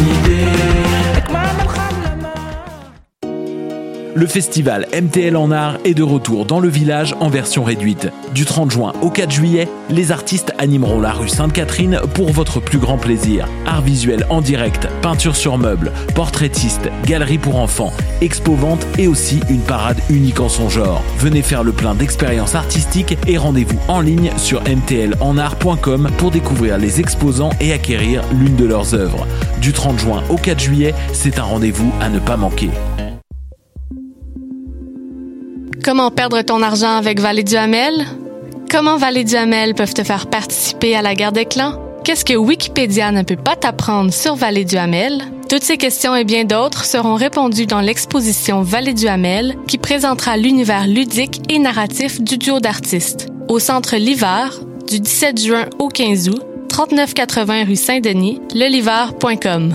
me Le festival MTL en art est de retour dans le village en version réduite. Du 30 juin au 4 juillet, les artistes animeront la rue Sainte-Catherine pour votre plus grand plaisir. Art visuel en direct, peinture sur meubles, portraitiste, galerie pour enfants, expo-vente et aussi une parade unique en son genre. Venez faire le plein d'expériences artistiques et rendez-vous en ligne sur mtlenart.com pour découvrir les exposants et acquérir l'une de leurs œuvres. Du 30 juin au 4 juillet, c'est un rendez-vous à ne pas manquer. Comment perdre ton argent avec Vallée du Hamel? Comment Vallée du Hamel peuvent te faire participer à la guerre des clans? Qu'est-ce que Wikipédia ne peut pas t'apprendre sur Vallée du Hamel? Toutes ces questions et bien d'autres seront répondues dans l'exposition Vallée du Hamel qui présentera l'univers ludique et narratif du duo d'artistes. Au centre L'Hiver, du 17 juin au 15 août, 3980 rue Saint-Denis, leliver.com.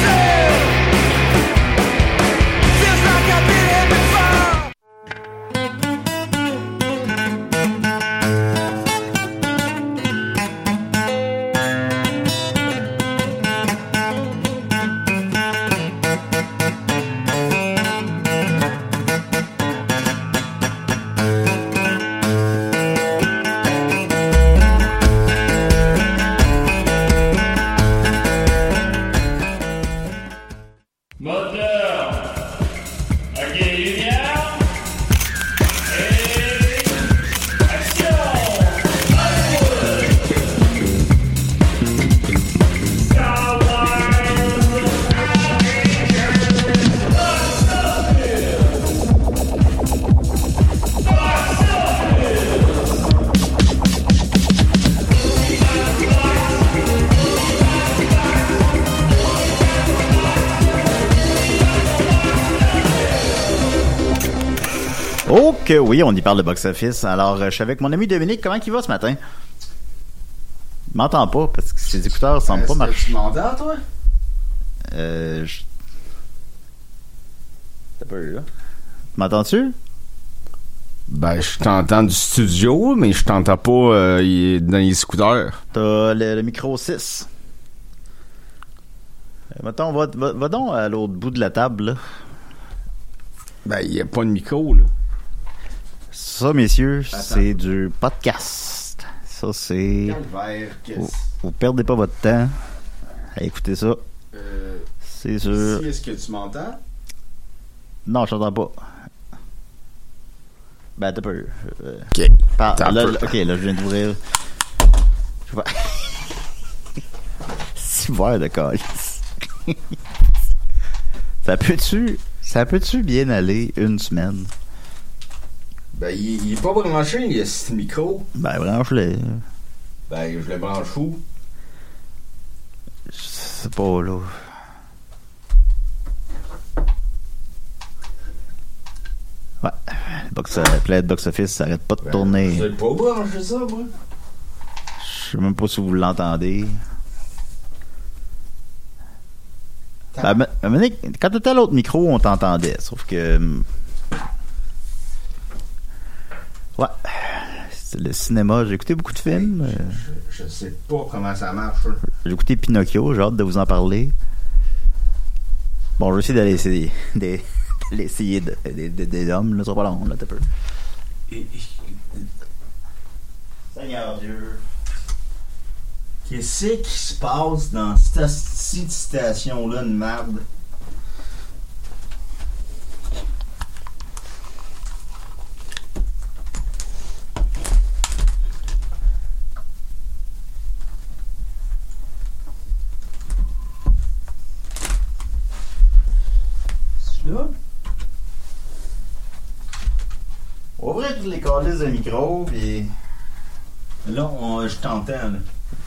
Oui, on y parle de box-office. Alors, euh, je suis avec mon ami Dominique. Comment il va ce matin? Il m'entend pas parce que ses écouteurs semblent pas marcher. Tu m'entends, toi? Euh, je- T'as pas eu, là? M'entends-tu? Ben, je t'entends du studio, mais je t'entends pas euh, dans les écouteurs. T'as le, le micro 6. Euh, mettons, va, va, va donc à l'autre bout de la table, là. Ben, y a pas de micro, là. Ça, messieurs, c'est du podcast. Ça, c'est... Calvaire, Vous, vous perdez pas votre temps à écouter ça. Euh, C'est sûr. est-ce que tu m'entends? Non, je t'entends pas. Ben, t'as peu. Euh, Ok. par- Attends un là, peu. là, ok, là, je viens d'ouvrir. Je vois. Six verres de calice. ça peut-tu. Ça peut-tu bien aller une semaine? Ben, il, il est pas branché, il y a ce micro. Ben, branche-le. Ben, je le branche où? Je sais pas, là. Ouais. Le box, euh, Play Box Office, ça arrête pas de tourner. Je sais pas brancher ça, moi? Je sais même pas si vous l'entendez. Ben, quand t'étais à l'autre micro, on t'entendait. Sauf que. Ouais. C'est le cinéma. J'ai écouté beaucoup de films. Je, sais pas comment ça marche. là. J'ai écouté Pinocchio. J'ai hâte de vous en parler. Bon, je vais essayer d'aller essayer des, d'aller essayer de- des, hommes. Là, ça va pas long, là, t'as peu. Seigneur Dieu. Qu'est-ce qui se passe dans cette station-là de merde? C'est là? Ouvrez tous les calices de micro, puis. Là, on- je t'entends, là.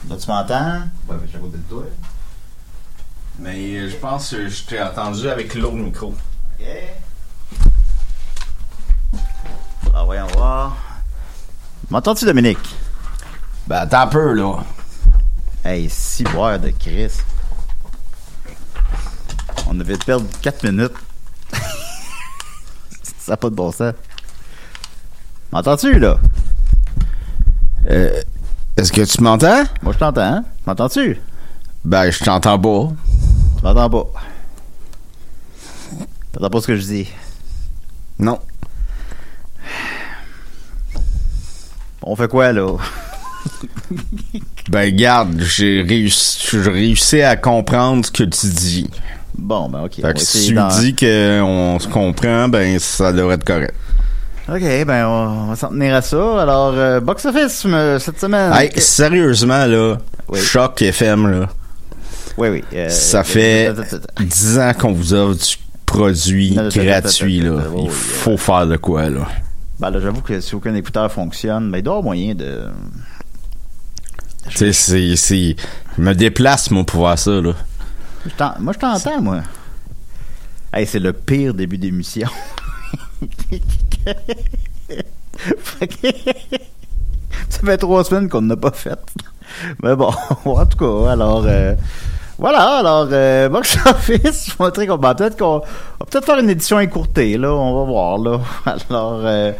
Là, tu m'entends? Ouais, ben, je suis à côté de toi. Mais euh, je pense que je t'ai entendu avec l'autre micro. Ok. Ah, voyons voir. M'entends-tu, Dominique? Ben, attends un peu, là. Hey, six boires de Chris. On avait de perdre 4 minutes. ça n'a pas de bon sens. M'entends-tu, là? Euh, Est-ce que tu m'entends? Moi, je t'entends, hein? M'entends-tu? Ben, je t'entends pas. Tu m'entends pas. T'entends pas ce que je dis? Non. On fait quoi, là? Ben, garde, j'ai réussi, réussi à comprendre ce que tu dis. Bon, ben, ok. Fait que si tu d'en- dis qu'on se comprend, ben, ça devrait être correct. Ok, ben, on va s'en tenir à ça. Alors, euh, Box Office, me- cette semaine. Hey, sérieusement, là, Oui. Choc FM, là, Oui, oui. euh, ça euh, fait attends, attends, attends. 10 ans qu'on vous offre du produit gratuit, là. Il faut faire de quoi, là. Ben, là, j'avoue que si aucun écouteur fonctionne, ben, il doit avoir moyen de. Tu sais, c'est, je me déplace, moi, pour voir ça, là. Je moi, je t'entends, moi. Hey, c'est le pire début d'émission. Ça fait trois semaines qu'on n'a pas fait. Mais bon, en tout cas, alors euh, voilà, alors euh, Box Office, je montrer qu'on va peut-être qu'on on va peut-être faire une édition écourtée, là, on va voir là. Alors euh,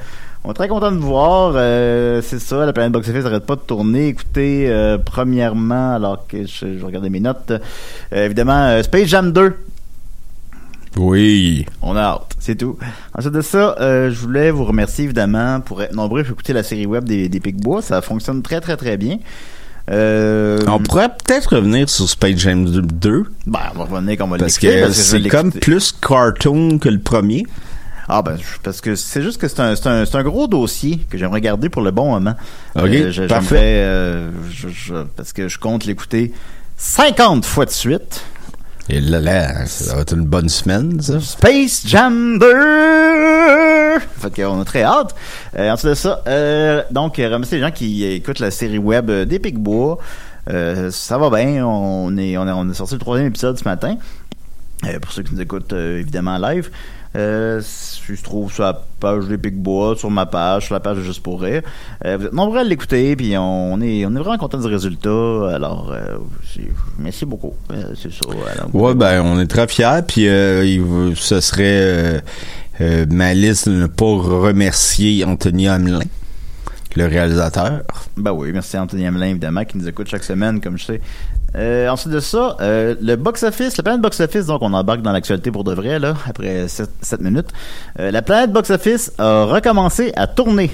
on est très content de vous voir. euh, c'est ça, la planète Box Office n'arrête pas de tourner. Écoutez, euh, premièrement, alors que je, je regardais mes notes, évidemment, Space Jam 2. Oui. On a hâte, c'est tout. Ensuite de ça, euh, je voulais vous remercier évidemment pour être nombreux à écouter la série web des, des Picbois. Ça fonctionne très très très bien. Euh, On pourrait peut-être revenir sur Space Jam 2, ben, on va revenir qu'on va parce que c'est comme plus cartoon que le premier. Ah ben, parce que c'est juste que c'est un, gros dossier que j'aimerais garder pour le bon moment. Ok, Euh, je- parfait. j'aimerais, euh, je- je- parce que je compte l'écouter 50 fois de suite. Et là, là, ça va être une bonne semaine, ça. Space Jam 2! Fait qu'on a très hâte. Euh, ensuite de ça, euh, donc, euh, remercier les gens qui écoutent la série web des Picbois. Euh, ça va bien. On est, on est, on est sorti le troisième épisode ce matin. Euh, pour ceux qui nous écoutent euh, évidemment en live. Euh, je trouve sur la page des Picbois, sur ma page, sur la page de Juste pour rire. Euh, vous êtes nombreux à l'écouter, puis on est, on est vraiment content du résultat. Alors, euh, merci beaucoup. Euh, c'est ça. Ouais, ben, on est très fiers, puis ce serait ma liste de ne pas remercier Anthony Hamelin, le réalisateur. Ben oui, merci à Anthony Hamelin, évidemment, qui nous écoute chaque semaine, comme je sais. Euh, ensuite de ça, euh, le box-office, la planète box-office, donc on embarque dans l'actualité pour de vrai, là, après 7, minutes. Euh, la planète box-office a recommencé à tourner.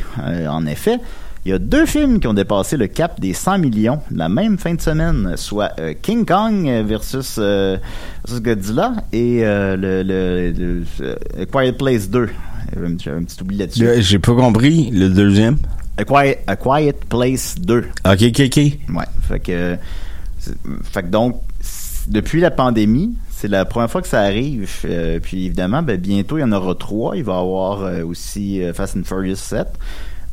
En effet, il y a deux films qui ont dépassé le cap des 100 millions la même fin de semaine, soit King Kong versus, versus Godzilla et le, le, Quiet Place 2. J'avais un, petit oubli là-dessus. J'ai pas compris le deuxième. A Quiet, A Quiet Place 2. Ok, ok, ok. Ouais. Fait que, fait que donc, depuis la pandémie, c'est la première fois que ça arrive. Euh, puis évidemment, ben, bientôt, il y en aura trois. Il va y avoir euh, aussi euh, Fast and Furious 7.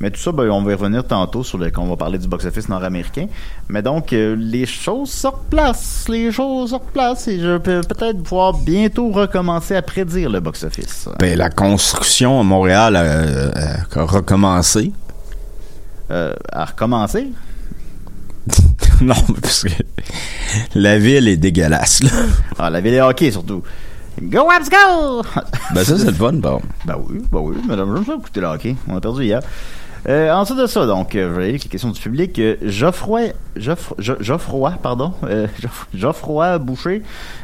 Mais tout ça, ben, on va y revenir tantôt sur le, quand on va parler du box-office nord-américain. Mais donc, les choses se replacent. Les choses se replacent. Et je peux peut-être pouvoir bientôt recommencer à prédire le box-office. Ben, la construction à Montréal a, a- a recommencé. Non, mais parce que la ville est dégueulasse, là. Ah, la ville est hockey, surtout. Go, Abs, go! Ben, ça, c'est le fun, bon. Ben oui, ben oui, madame, j'aime ça écouter le hockey. On a perdu hier. Euh, ensuite de ça, donc, euh, je aller avec les questions du public. Euh, Geoffroy, Geoffroy, Geoffroy, pardon, euh, Geoff- Geoffroy Boucher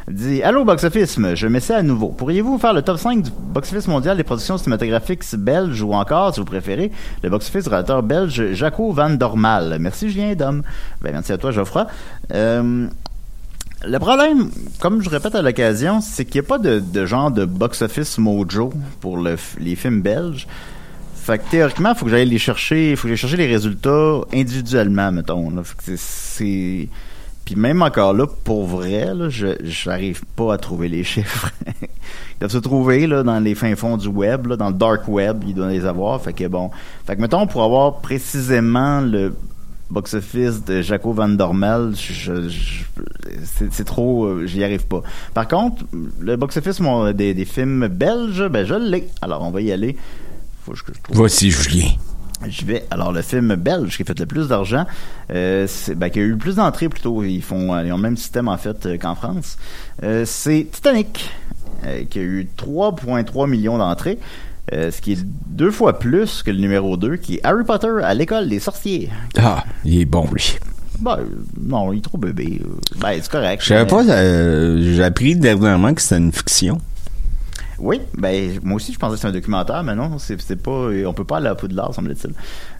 dit Allô, box-office, je mets ça à nouveau. Pourriez-vous faire le top 5 du box-office mondial des productions cinématographiques belges ou encore, si vous préférez, le box-office du réalisateur belge Jaco Van Dormal Merci, Julien Dom. Ben, merci à toi, Geoffroy. Euh, le problème, comme je répète à l'occasion, c'est qu'il n'y a pas de, genre de box-office mojo pour le les films belges. Fait que théoriquement, il faut que j'aille les chercher, faut que j'aille chercher les résultats individuellement, mettons. Fait que c'est-. Puis même encore là, pour vrai, je j'arrive pas à trouver les chiffres. Ils doivent se trouver là, dans les fins fonds du web, dans le dark web, ils doivent les avoir. Fait que bon. Fait que mettons, pour avoir précisément le box-office de Jaco Van Dormel, je, c'est, trop, euh, j'y arrive pas. Par contre, le box-office des, des films belges, ben je l'ai. Alors on va y aller. Faut que je trouve. Voici Julien. Je vais. Alors, le film belge qui a fait le plus d'argent, euh, ben, qui a eu le plus d'entrées plutôt. Ils font, euh, ils ont le même système en fait euh, qu'en France. Euh, c'est Titanic, euh, qui a eu 3,3 millions d'entrées. Euh, ce qui est deux fois plus que le numéro 2, qui est Harry Potter à l'école des sorciers. Ah, il est bon, lui. Ben, non, il est trop bébé. Ben, c'est correct. Je savais mais- pas, euh, j'ai appris dernièrement que c'était une fiction. Oui, ben moi aussi je pensais que c'était un documentaire, mais non, c'est pas, on peut pas aller à Poudlard, semble-t-il,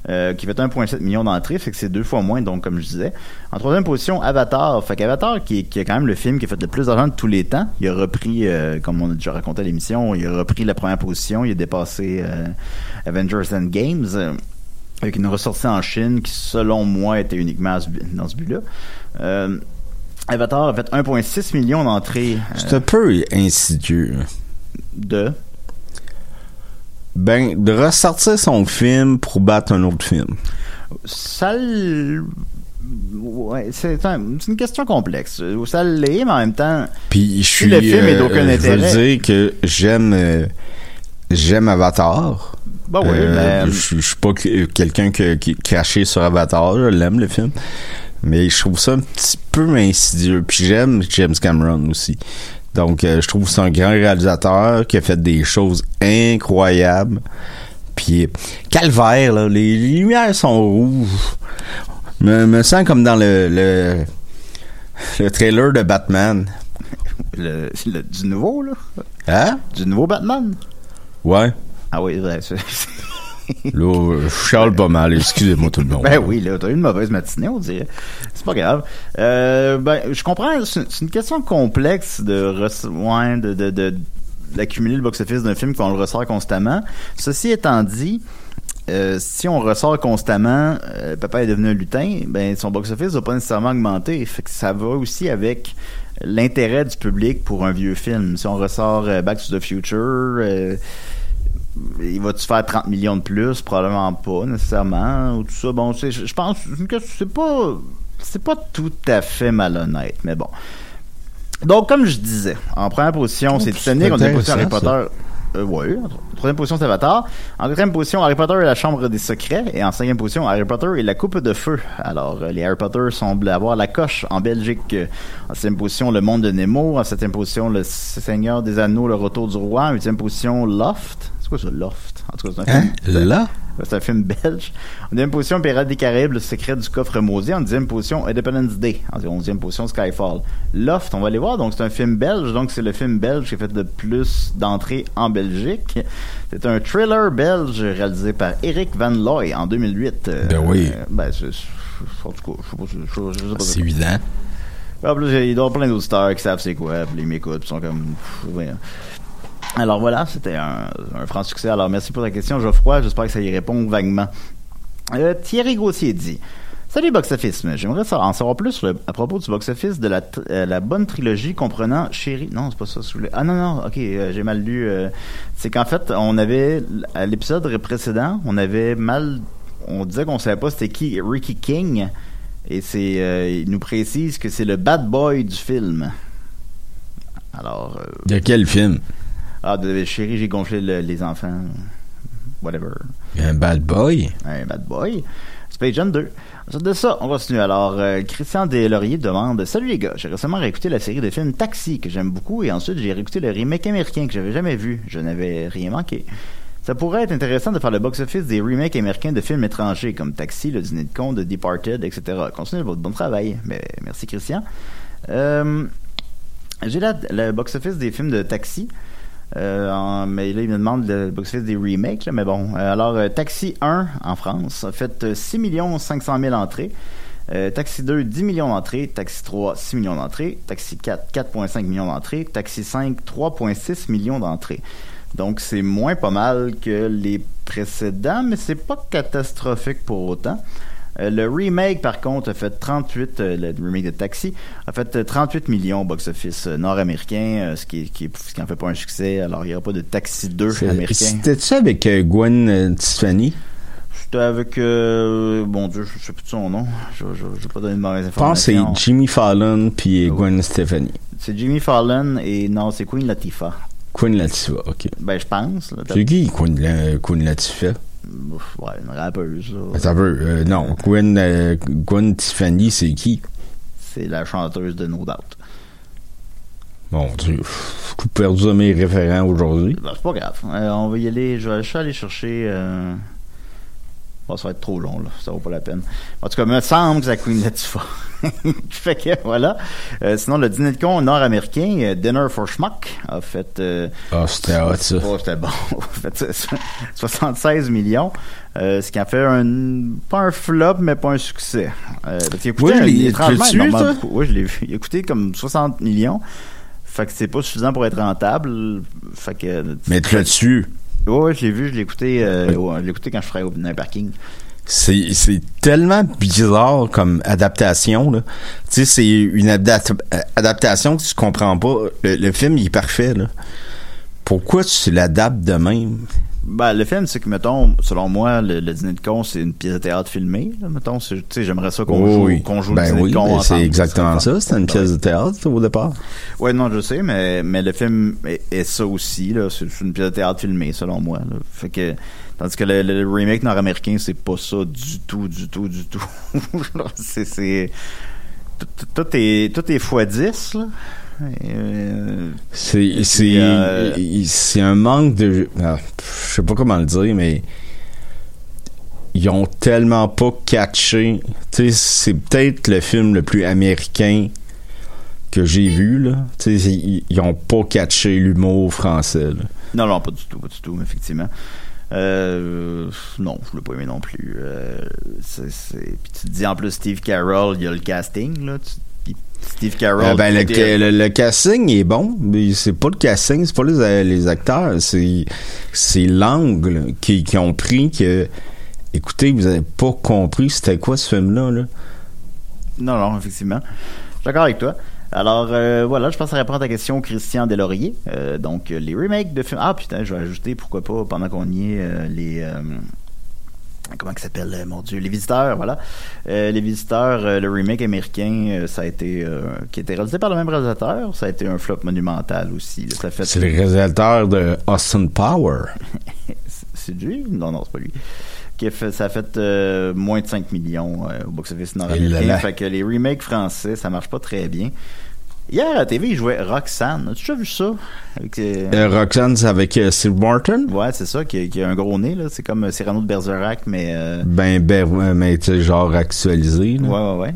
euh, qui fait 1,7 million d'entrées, fait que c'est deux fois moins, donc comme je disais. En troisième position, Avatar, fait qu'Avatar qui, est- quand même le film qui a fait le plus d'argent de tous les temps, il a repris, euh, comme on a déjà raconté à l'émission, il a repris la première position, il a dépassé euh, Avengers Endgames. euh, avec une ressortie en Chine qui, selon moi, était uniquement dans ce but-là. Euh, Avatar a fait 1,6 million d'entrées C'est un peu insidieux. De... Ben, de ressortir son film pour battre un autre film. Ça Ouais, c'est un- c'est une question complexe. Ça l'est, mais en même temps, Puis je suis. le film est d'aucun euh, Je intérêt. veux dire que j'aime. euh, j'aime Avatar. bah oui, Euh, mais- je, je suis pas que- quelqu'un que- qui est craché sur Avatar. Je l'aime le film. Mais je trouve ça un petit peu insidieux. Puis j'aime James Cameron aussi. Donc euh, je trouve que c'est un grand réalisateur qui a fait des choses incroyables. Puis calvaire, là, les, lumières sont rouges. Me, me sens comme dans le, le, le trailer de Batman. le, le- du nouveau, là. Hein? Du nouveau Batman. Ouais. Ah oui, c'est- Là, euh, je charle pas mal. Excusez-moi tout le monde. Ben oui, là, t'as eu une mauvaise matinée, on dirait. C'est pas grave. Euh, ben, je comprends, c'est une question complexe de, ouais, de, de, d'accumuler le box-office d'un film qu'on le ressort constamment. Ceci étant dit, euh, si on ressort constamment euh, Papa est devenu un lutin, ben son box-office va pas nécessairement augmenter. Ça va aussi avec l'intérêt du public pour un vieux film. Si on ressort euh, Back to the Future, euh, il va-tu faire 30 millions de plus? Probablement pas, nécessairement. Ou tout ça. Bon, je pense que c'est pas. C'est pas tout à fait malhonnête, mais bon. Donc, comme je disais, en première position, c'est Titanic, en deuxième position, Harry Potter. Euh, oui. En troisième position, c'est Avatar. En quatrième position, Harry Potter et la Chambre des Secrets. Et en cinquième position, Harry Potter et la Coupe de Feu. Alors, euh, les Harry Potter semblent avoir la coche en Belgique. Euh, En sixième position, Le Monde de Nemo. En septième position, Le Seigneur des Anneaux, Le Retour du Roi. En huitième position, Loft. C'est quoi ça, Loft? En tout cas, c'est un Hein? Là? C'est un film belge. En deuxième position, Pirates des Caraïbes, Le secret du coffre maudit. En dixième position, Independence Day. En onzième position, Skyfall. Loft, on va aller voir. Donc, c'est un film belge. Donc, c'est le film belge qui a fait le plus d'entrées en Belgique. C'est un thriller belge réalisé par Eric Van Looy en 2008. Euh, Ben oui. euh, ben, c'est- en tout cas, je sais pas. C'est évident. En plus, il y avoir plein d'auditeurs qui savent c'est quoi, puis ils m'écoutent, ils sont comme... pff, ouais. Alors voilà, c'était un, franc succès. Alors merci pour ta question, Geoffroy. J'espère que ça y répond vaguement. Euh, Thierry Gauthier dit... Salut Box Office, j'aimerais en savoir plus à propos du box office de la, euh, la bonne trilogie comprenant Chérie. Non, c'est pas ça. voulez. Ah non non, ok, euh, j'ai mal lu. c'est qu'en fait, on avait à l'épisode précédent, on avait mal, on disait qu'on savait pas c'était qui Ricky King, et c'est, il nous précise que c'est le bad boy du film. Alors, De quel film? Ah de Chérie, j'ai gonflé le- les enfants, whatever. Un bad boy? Un bad boy. Space Jam 2. Ensuite de ça, on continue. Alors, euh, Christian Deslauriers demande Salut les gars, j'ai récemment réécouté la série de films Taxi que j'aime beaucoup et ensuite j'ai réécouté le remake américain que j'avais jamais vu. Je n'avais rien manqué. Ça pourrait être intéressant de faire le box-office des remakes américains de films étrangers comme Taxi, Le Dîner de con, The Departed, etc. Continuez votre bon travail. Mais, merci Christian. Euh, j'ai là le box-office des films de Taxi. Euh, mais là, il me demande des remakes. mais bon, Euh, alors euh, Taxi 1 en France a fait euh, 6 500 000 entrées. Taxi 2, 10 millions d'entrées. Taxi 3, 6 millions d'entrées. Taxi 4, 4,5 millions d'entrées. Taxi 5, 3,6 millions d'entrées. Donc, c'est moins pas mal que les précédents, mais c'est pas catastrophique pour autant. Euh, le remake, par contre, a fait 38, euh, le remake de Taxi, a fait euh, 38 millions au box-office euh, nord-américain, euh, ce, qui, qui, ce qui en fait pas un succès. Alors, il n'y aura pas de Taxi 2 américain. C'était-tu avec euh, Gwen euh, Tiffany? C'était avec, euh, bon Dieu, je sais plus de son nom. Je ne vais pas donner de mauvaises Je pense que informations. c'est Jimmy Fallon puis Ah oui. Gwen Stefani. C'est Jimmy Fallon et non, c'est Queen Latifah. Queen Latifah, ok. Ben, je pense. C'est qui Queen, La- Queen Latifah? Ouais, une rappeuse. là. Un peu. euh, non, Gwen, euh, Gwen Tiffany, c'est qui? C'est la chanteuse de No Doubt. Mon Dieu. J'ai tout perdu mes référents aujourd'hui. Ben, c'est pas grave. Euh, on va y aller. Je vais je vais aller chercher. Bon, ça va être trop long, là. Ça vaut pas la peine. En tout cas, me semble que la Queen Latifah. fait que, voilà. Euh, sinon, le dîner de con nord-américain, euh, Dinner for Schmuck, a fait... euh, Ah, c'était hot, ça. Oh, c'était bon. A fait so- 76 millions. Euh, ce qui a fait un... Pas un flop, mais pas un succès. Euh, parce qu'il a coûté Oui, je l'ai- beaucoup. Oui, je l'ai vu. Il a coûté comme 60 millions. Fait que c'est pas suffisant pour être rentable. Fait que... Mais tu là-dessus, Ouais, ouais, je l'ai vu, je l'ai écouté, euh, ouais, écouté quand je ferais au dans parking. c'est c'est tellement bizarre comme adaptation là. Tu sais c'est une adap- adaptation que tu comprends pas. Le, le film il est parfait là. Pourquoi tu l'adaptes de même? Ben, le film, c'est que, mettons, selon moi, le, le dîner de con, c'est une pièce de théâtre filmée. là, mettons, C'est- tu sais, j'aimerais ça qu'on Oh joue, oui. qu'on joue ben le dîner oui, de con ben c'est exactement ça, c'était une pièce de théâtre au départ. Ouais, non, je sais, mais, mais le film est, est ça aussi, là. C'est c'est une pièce de théâtre filmée, selon moi, là. Fait que, tandis que le, le remake nord-américain, c'est pas ça du tout, du tout, du tout. c'est, c'est, tout, tout- tout est, tout est x 10, là. Euh, C'est c'est euh, c'est un manque de ah, je sais pas comment le dire mais ils ont tellement pas catché. Tu sais c'est peut-être le film le plus américain que j'ai vu là. Tu sais ils ont pas catché l'humour français. là. Non, non, pas du tout, pas du tout, effectivement. Euh, non, je l'ai pas aimé non plus. Euh, c'est, Puis tu te dis en plus Steve Carroll, il y a le casting, là. Tu- Steve Carroll. Euh, ben, le, le, le casting est bon, mais c'est pas le casting, c'est pas les, les acteurs, c'est c'est l'angle qui, qui ont pris que écoutez, vous avez pas compris c'était quoi ce film-là là. Non, non, effectivement. Je suis d'accord avec toi. Alors, euh, voilà, je pense à répondre à ta question, Christian Delaurier. Euh, donc, euh, les remakes de films. Ah, putain, je vais ajouter, pourquoi pas, pendant qu'on y est, euh, les. Comment ça s'appelle, euh, mon Dieu, les visiteurs, voilà. Euh, les visiteurs, euh, le remake américain, euh, ça a été. euh, qui a été réalisé par le même réalisateur, ça a été un flop monumental aussi. Ça fait. C'est le réalisateur de Austin Power. C'est- lui? Non, non, c'est pas lui. Qui a fait, ça a fait euh, moins de 5 millions euh, au box-office Et là nord-américain. Fait que les remakes français, ça marche pas très bien. Hier, à la TV, il jouait Roxanne. As-tu déjà vu ça? Avec, euh, Euh, Roxanne, c'est avec euh, Steve Martin? Ouais, c'est ça, qui a, qui a un gros nez, là. C'est comme euh, Cyrano de Bergerac, mais... euh, Ben, ben, mais tu sais, genre actualisé. là. Ouais, ouais,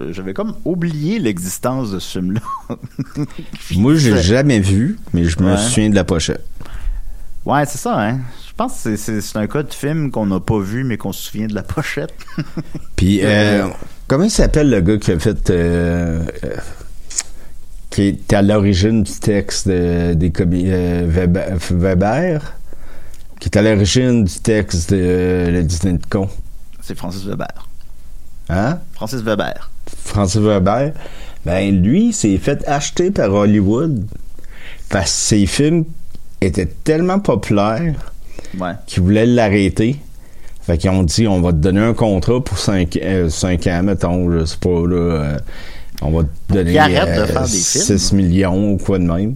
ouais. J'avais comme oublié l'existence de ce film-là. Moi, j'ai jamais vu, mais je me Ouais. souviens de la pochette. Ouais, c'est ça, hein. Je pense que c'est- un cas de film qu'on n'a pas vu, mais qu'on se souvient de la pochette. Puis, euh, comment il s'appelle le gars qui a fait. Euh, euh, qui est à l'origine du texte de- des euh, Weber, Weber, Qui est à l'origine du texte de euh, Le dîner de con. c'est Francis Weber. Hein? Francis Weber. Francis Weber. Ben, lui, s'est fait acheter par Hollywood parce que ses films étaient tellement populaires Ouais. qu'ils voulaient l'arrêter. Fait qu'ils ont dit, on va te donner un contrat pour 5 ans, mettons, je sais pas, là, euh, on va te donner arrête de faire des 6 films. millions ou quoi de même.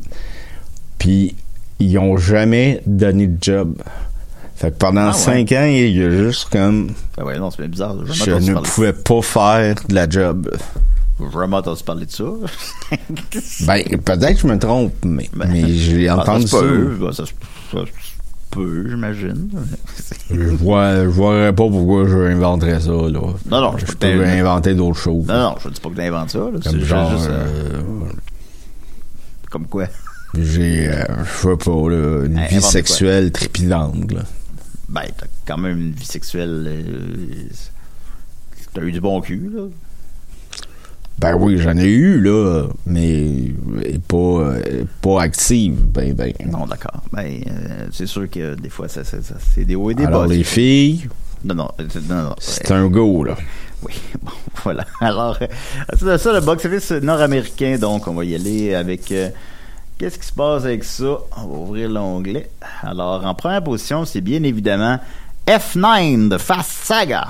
Puis, ils ont jamais donné de job. Fait que pendant Ah ouais. 5 ans, il y a juste comme, Ben ouais, non, c'est bien bizarre. Je ne pouvais pas faire de la job. Vraiment entendu parler de ça? Ben, peut-être que je me trompe, mais, Ben, mais j'ai Ah, entendu ça. ça. se peut. Ben, ça, se- ça j'imagine. Je vois, je vois pas pourquoi je inventerais ça, là. Non, non, je je peux inventer d'autres choses. Non, non, je dis pas que t'inventes ça. là. C'est Comme juste, genre, juste, euh, euh, comme quoi? j'ai, euh, je sais pas, là, une Hey, vie sexuelle trépidante, là. Ben, t'as quand même une vie sexuelle. euh, T'as eu du bon cul, là. Ben oui, j'en ai eu, là, mais pas, euh, pas active, ben, ben. Non, d'accord. Ben, euh, c'est sûr que des fois, ça, ça- ça- c'est des hauts et des Alors, bas. les filles, Non, non, euh, non, non. c'est un go, là. Oui, bon, voilà. Alors, euh, c'est ça, le box-office nord-américain, donc on va y aller avec... euh, Qu'est-ce qui se passe avec ça? On va ouvrir l'onglet. Alors, en première position, c'est bien évidemment F9 de Fast Saga.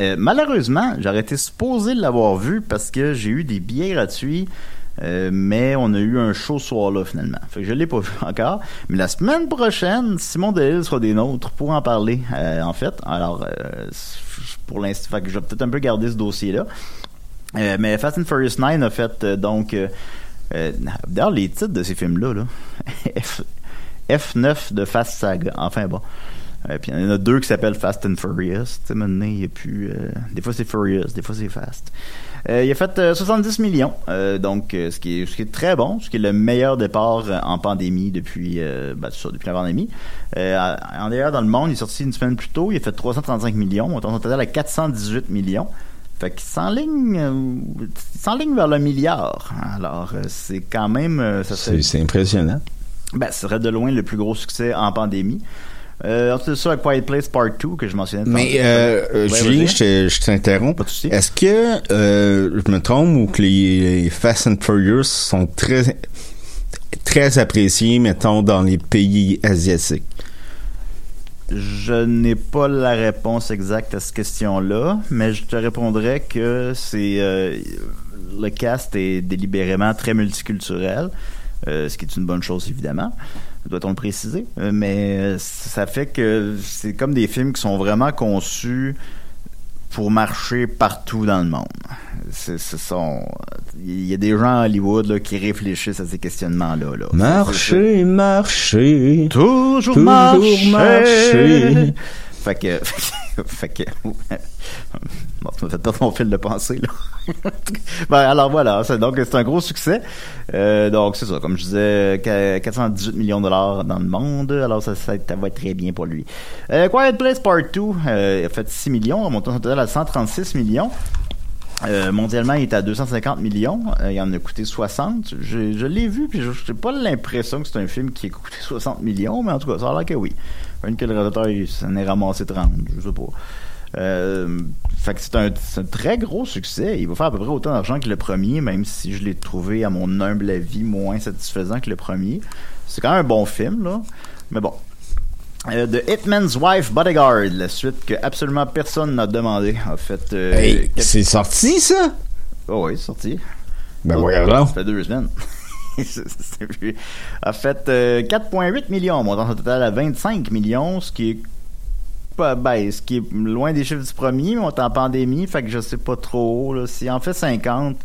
Euh, malheureusement, j'aurais été supposé l'avoir vu parce que j'ai eu des billets gratuits, euh, mais on a eu un show ce soir-là finalement. Fait que je l'ai pas vu encore. Mais la semaine prochaine, Simon Delille sera des nôtres pour en parler, euh, en fait. Alors, pour l'instant, je vais peut-être un peu garder ce dossier-là. Mais Fast and Furious 9 a fait donc D'ailleurs, les titres de ces films-là, là, F, F9 de Fast Saga. Enfin bon. Euh, puis il y en a deux qui s'appellent Fast and Furious. Tu sais, maintenant, il y a plus. euh, des fois c'est Furious, des fois c'est Fast. Euh, il a fait euh, 70 millions, euh, donc euh, ce, qui est, ce qui est très bon, ce qui est le meilleur départ en pandémie depuis, ben, ça, depuis la pandémie. En d'ailleurs, dans le monde, il est sorti une semaine plus tôt, il a fait 335 millions, montant total à 418 millions. Fait qu'il s'enligne, s'enligne vers le milliard. Alors, c'est quand même, ça serait, C'est c'est impressionnant. ben, ce serait de loin le plus gros succès en pandémie. Euh, ensuite de ça, A Quiet Place Part 2 que je mentionnais. Mais, euh, euh, Ouais, Julien, vas-y. je je t'interromps. Pas de souci. Est-ce que euh, je me trompe ou que les, les Fast and Furious sont très très appréciés, mettons, dans les pays asiatiques? Je n'ai pas la réponse exacte à cette question-là, mais je te répondrais que c'est euh, le cast est délibérément très multiculturel, euh, ce qui est une bonne chose évidemment, doit-on le préciser? Euh, mais euh, ça fait que c'est comme des films qui sont vraiment conçus pour marcher partout dans le monde. C'est, ce sont, il y a des gens à Hollywood là, qui réfléchissent à ces questionnements-là. Là. Marcher, marcher. Toujours, Toujours marcher. marcher. Fait que, fait que, bon, tu m'as fait perdre mon fil de pensée, là. ben, alors voilà, c'est, donc c'est un gros succès. Euh, donc c'est ça, comme je disais, qu- 418 millions de dollars dans le monde, alors ça, ça, va être très bien pour lui. Euh, Quiet Place Part 2 euh, a fait 6 millions, montant son total à 136 millions. Euh, mondialement, il est à 250 millions. Il en a coûté 60. Je, je l'ai vu, puis je n'ai pas l'impression que c'est un film qui a coûté 60 millions, mais en tout cas, ça a l'air que oui. Une que le réalisateur il s'en est ramassé 30, je sais pas. Euh, fait que c'est un, très gros succès. Il va faire à peu près autant d'argent que le premier, même si je l'ai trouvé, à mon humble avis, moins satisfaisant que le premier. C'est quand même un bon film, là. Mais bon, euh, The Hitman's Wife Bodyguard, la suite que absolument personne n'a demandé. En fait, euh, Hey, c'est sorti, ça? Oh oui, c'est sorti. Ben, voyons Ça fait deux semaines. A fait euh, 4,8 millions, montant son total à 25 millions, ce qui est pas ben, ce qui est loin des chiffres du premier, mais on est en pandémie, fait que je sais pas trop. Là. S'il en fait 50,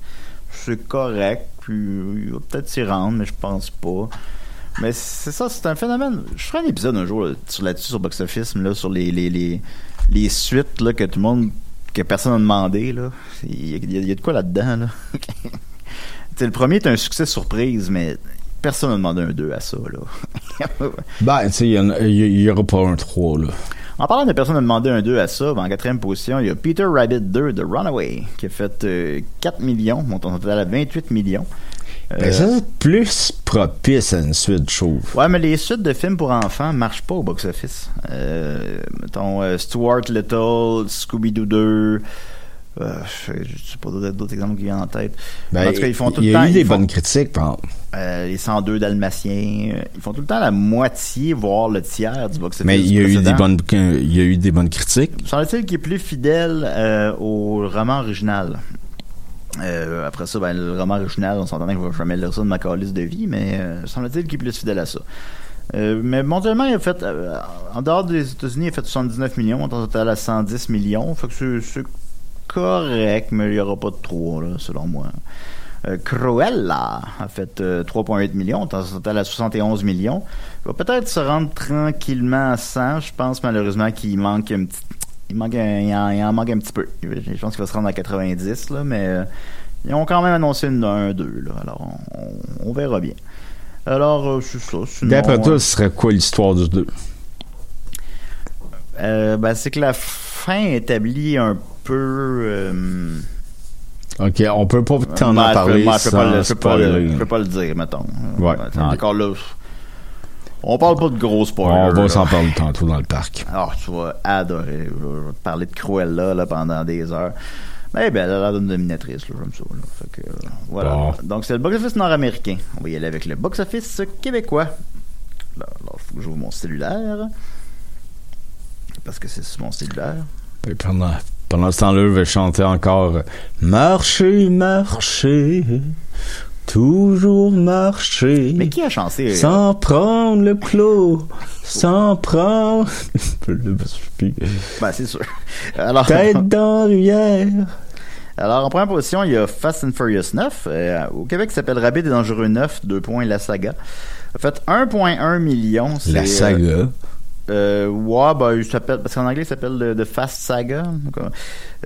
c'est correct, puis il va peut-être s'y rendre, mais je pense pas. Mais c'est ça, c'est un phénomène. Je ferai un épisode un jour là, sur là-dessus sur Box Office, là, sur les, les, les, les suites là, que tout le monde, que personne n'a demandé. Il y a- il y a de quoi là-dedans. Là? Le premier est un succès surprise, mais personne n'a demandé un 2 à ça. Là. Ben, tu sais, il y en a- il y, il y aura pas un 3, là. En parlant de personne n'a demandé un 2 à ça, ben, en quatrième position, il y a Peter Rabbit 2 de Runaway, qui a fait euh, 4 millions, montant total à 28 millions. Euh, Ben, ça, c'est plus propice à une suite, je trouve. Ouais, mais les suites de films pour enfants marchent pas au box-office. Euh, mettons, euh, Stuart Little, Scooby-Doo 2, euh, je sais pas d'autres exemples qui viennent en tête. Ben, en tout cas, ils font tout il le y a temps... eu des font- bonnes critiques, par euh, les 102 Dalmatiens, euh, ils font tout le temps la moitié, voire le tiers du box-office. Mais il y a eu des bonnes, il y a eu des bonnes critiques. Semble-t-il qu'il est plus fidèle euh, au roman original. Euh, après ça, ben, le roman original, on s'entendait que je vais jamais lire ça de ma calice de vie, mais euh, semble-t-il qu'il est plus fidèle à ça. Euh, mais mondialement, il a fait, euh, en dehors des États-Unis, il a fait 79 millions, en total à 110 millions. Fait que c'est correct, mais il n'y aura pas de 3, là, selon moi. Euh, Cruella a fait euh, 3,8 millions, en total à 71 millions. Il va peut-être se rendre tranquillement à 100. Je pense malheureusement qu'il manque un petit. Il, manque un- il, en, il en manque un petit peu. Je pense qu'il va se rendre à 90, là, mais euh, ils ont quand même annoncé une, un 2. Là, alors, on, verra bien. Alors, euh, c'est ça. D'après toi, euh, ce serait quoi l'histoire du 2? euh, ben, c'est que la fin établit un peu. euh, Ok, on peut pas t'en ben, en parler je peux pas le- sans je peux pas le- spoiler. Je peux pas le dire, mettons. Ouais. Encore là. On parle pas de gros spoilers. On va s'en parler tantôt dans le parc. Ah, tu vas adorer. Je vais te parler de Cruella là, pendant des heures. Mais ben, elle a l'air d'une dominatrice, j'aime ça. Là. Fait que, euh, voilà. Bon. Donc, c'est le box-office nord-américain. On va y aller avec le box-office québécois. Alors, faut que j'ouvre mon cellulaire. Parce que c'est sur mon cellulaire. Et pendant, pendant ce temps-là, je vais chanter encore Marcher, marcher, toujours marcher. Mais qui a chanté? euh, Sans prendre le clos, sans prendre. Ben, c'est sûr. Alors, Tête dans rivière. Alors, en première position, il y a Fast and Furious 9. euh, au Québec, il s'appelle Rapide et Dangereux 9, 2 points, la saga. A fait 1,1 million. La saga. euh, ouais, ben, il s'appelle, parce qu'en anglais, il s'appelle The, The Fast Saga. Donc,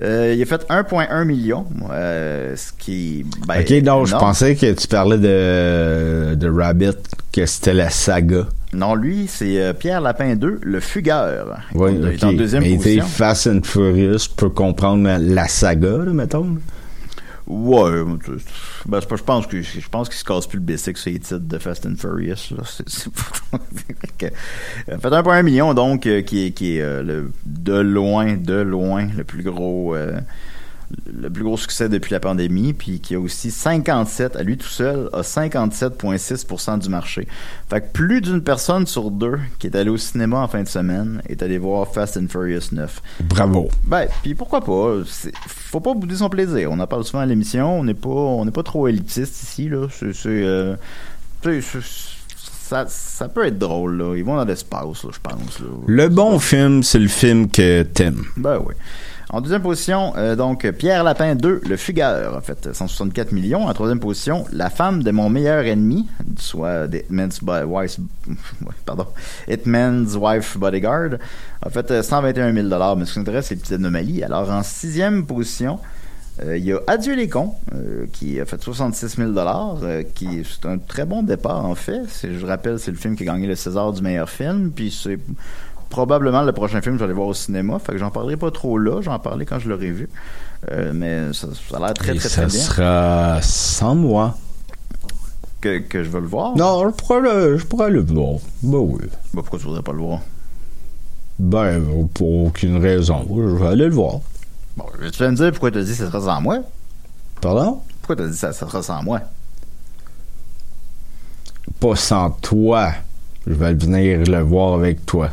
euh, il a fait 1,1 million, euh, ce qui, ben, ok, non, je pensais que tu parlais de, de Rabbit, que c'était la saga. Non, lui, c'est euh, Pierre Lapin 2, le fugueur. Oui, il est ok. en deuxième Mais position. Fast and Furious pour comprendre la saga, là, mettons. Ouais, ben, je pense que je pense qu'il se casse plus le basic sur les titres de Fast and Furious. C'est... Fait euh, fait 1,1 million donc euh, qui est qui est euh, le, de loin de loin le plus gros euh, le plus gros succès depuis la pandémie, puis qui a aussi 57, à lui tout seul, a 57,6% du marché. Fait que plus d'une personne sur deux qui est allée au cinéma en fin de semaine est allée voir Fast and Furious 9. Bravo. Ben, puis pourquoi pas? Faut pas bouder son plaisir. On en parle souvent à l'émission. On n'est pas, on pas trop élitiste ici là. C'est, euh, c'est- ça, ça peut être drôle là. Ils vont dans l'espace là, je pense. Là. Le bon film, c'est le film que t'aimes. Ben oui. En deuxième position, euh, donc Pierre Lapin 2, Le Fugueur, en fait, 164 millions. En troisième position, La femme de mon meilleur ennemi, soit The Hitman's, Wife, pardon, Hitman's Wife Bodyguard, en fait, euh, 121 000 Mais ce qui nous intéresse, c'est les petites anomalies. Alors, en sixième position, euh, il y a Adieu les cons, euh, qui a fait 66 000 euh, qui c'est un très bon départ en fait. Je rappelle, c'est le film qui a gagné le César du meilleur film, puis c'est probablement le prochain film que je vais aller voir au cinéma. Fait que j'en parlerai pas trop là, j'en parlerai quand je l'aurai vu. Euh, mais ça, ça a l'air très Et très ça très bien sera sans moi. que, que je veux le voir? Non, je pourrais le, je pourrais le voir. Ben oui. Bah, pourquoi tu voudrais pas le voir? Ben, pour aucune raison. Je vais aller le voir. Bon, tu vas me dire pourquoi tu as dit que ça sera sans moi? Pardon? Pourquoi tu as dit que ça, ça sera sans moi? Pas sans toi. Je vais venir le voir avec toi.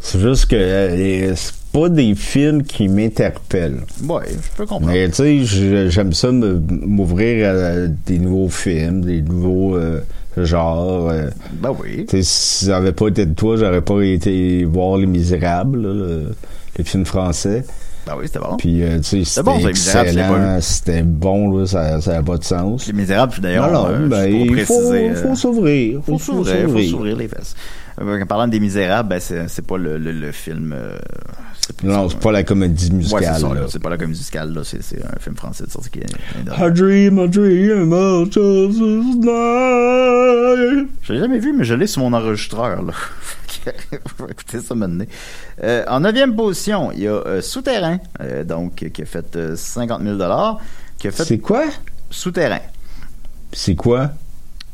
C'est juste que euh, c'est pas des films qui m'interpellent. Ouais, je peux comprendre. Mais tu sais, j'aime ça m'ouvrir à des nouveaux films, des nouveaux euh, genres. euh. Ben oui. Tu sais, si ça avait pas été de toi, j'aurais pas été voir Les Misérables, là, le, le film français. Ben oui, c'était bon. Puis, euh, tu sais, c'était bon, excellent, c'était bon, là, ça ça a pas de sens. Les Misérables, puis d'ailleurs, Non, non, euh, ben, il faut, euh, faut s'ouvrir. faut s'ouvrir, faut s'ouvrir les fesses. En parlant des Misérables, ben c'est pas le, le, le film. euh, Non, c'est pas la comédie musicale. c'est pas la comédie musicale, là. C'est un film français de sortie qui est. I dream, I dream of Jesus night. Je l'ai jamais vu, mais je l'ai sur mon enregistreur, là. Faut écouter ça maintenant. Euh, en neuvième position, il y a euh, Souterrain, euh, donc, qui a fait euh, 50 000 qui a fait C'est quoi? Souterrain. C'est quoi?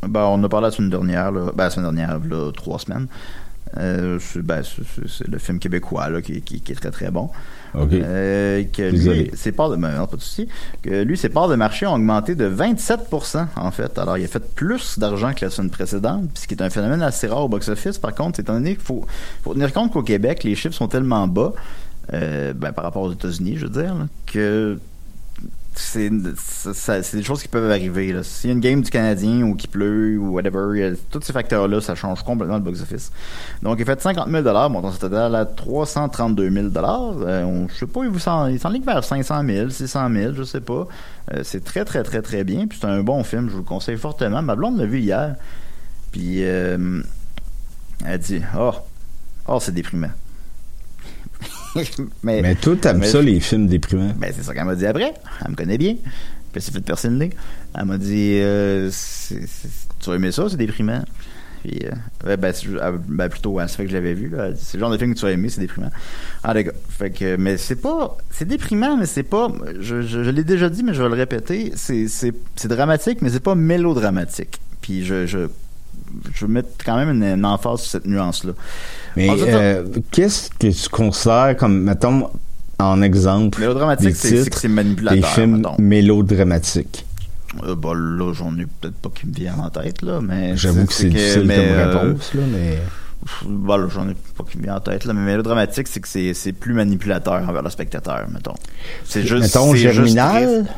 Ben, on a parlé la semaine dernière, là. Ben, la semaine dernière, là, trois semaines. C'est ben, c'est- le film québécois, là, qui, qui- qui est très, très bon. OK. Euh, que lui, ses parts de, ben, non, pas de souci. Que lui, ses parts de marché ont augmenté de 27%, en fait. Alors, il a fait plus d'argent que la semaine précédente, ce qui est un phénomène assez rare au box-office. Par contre, étant donné qu'il faut, faut tenir compte qu'au Québec, les chiffres sont tellement bas, euh, ben, par rapport aux États-Unis, je veux dire, là, que c'est des choses qui peuvent arriver. S'il y a une game du Canadien ou qu'il pleut ou whatever, tous ces facteurs-là, ça change complètement le box-office. Donc, il fait 50 000 montant total à 332 000 euh, on, Je sais pas, il s'en- il s'enligne vers 500 000, 600 000, je sais pas. Euh, c'est très, très, très, très bien. Puis c'est un bon film, je vous le conseille fortement. Ma blonde l'a vu hier. Puis, euh, elle dit, oh, oh, c'est déprimant. mais, Mais toi, t'aimes ça, les films déprimants? ben, c'est ça qu'elle m'a dit après. Elle me connaît bien. Puis elle s'est fait nez. Elle m'a dit euh, c'est- c'est- Tu vas aimer ça, c'est déprimant. Puis, euh, ouais, ben, c'est- elle- ben, plutôt, ça fait que je l'avais vu. C'est le genre de film que tu vas aimer, c'est déprimant. Ah, les gars. Fait que, mais c'est pas. C'est déprimant, mais c'est pas. Je, je, je l'ai déjà dit, mais je vais le répéter. C'est, c'est, c'est dramatique, mais c'est pas mélodramatique. Puis je. je je veux mettre quand même une, une emphase sur cette nuance-là. Mais euh, qu'est-ce que tu considères comme, mettons, en exemple, Mélodramatique, c'est, que c'est manipulateur. des films mettons. mélodramatiques? Euh, bah, là, j'en ai peut-être pas qui me viennent en tête, là, mais... J'avoue que c'est difficile mais, comme euh, réponse, là, mais... bah, là, j'en ai pas qui me viennent en tête, là, mais mélodramatique, c'est que c'est, c'est plus manipulateur envers le spectateur, mettons. C'est juste... mettons, juste Germinal? triste.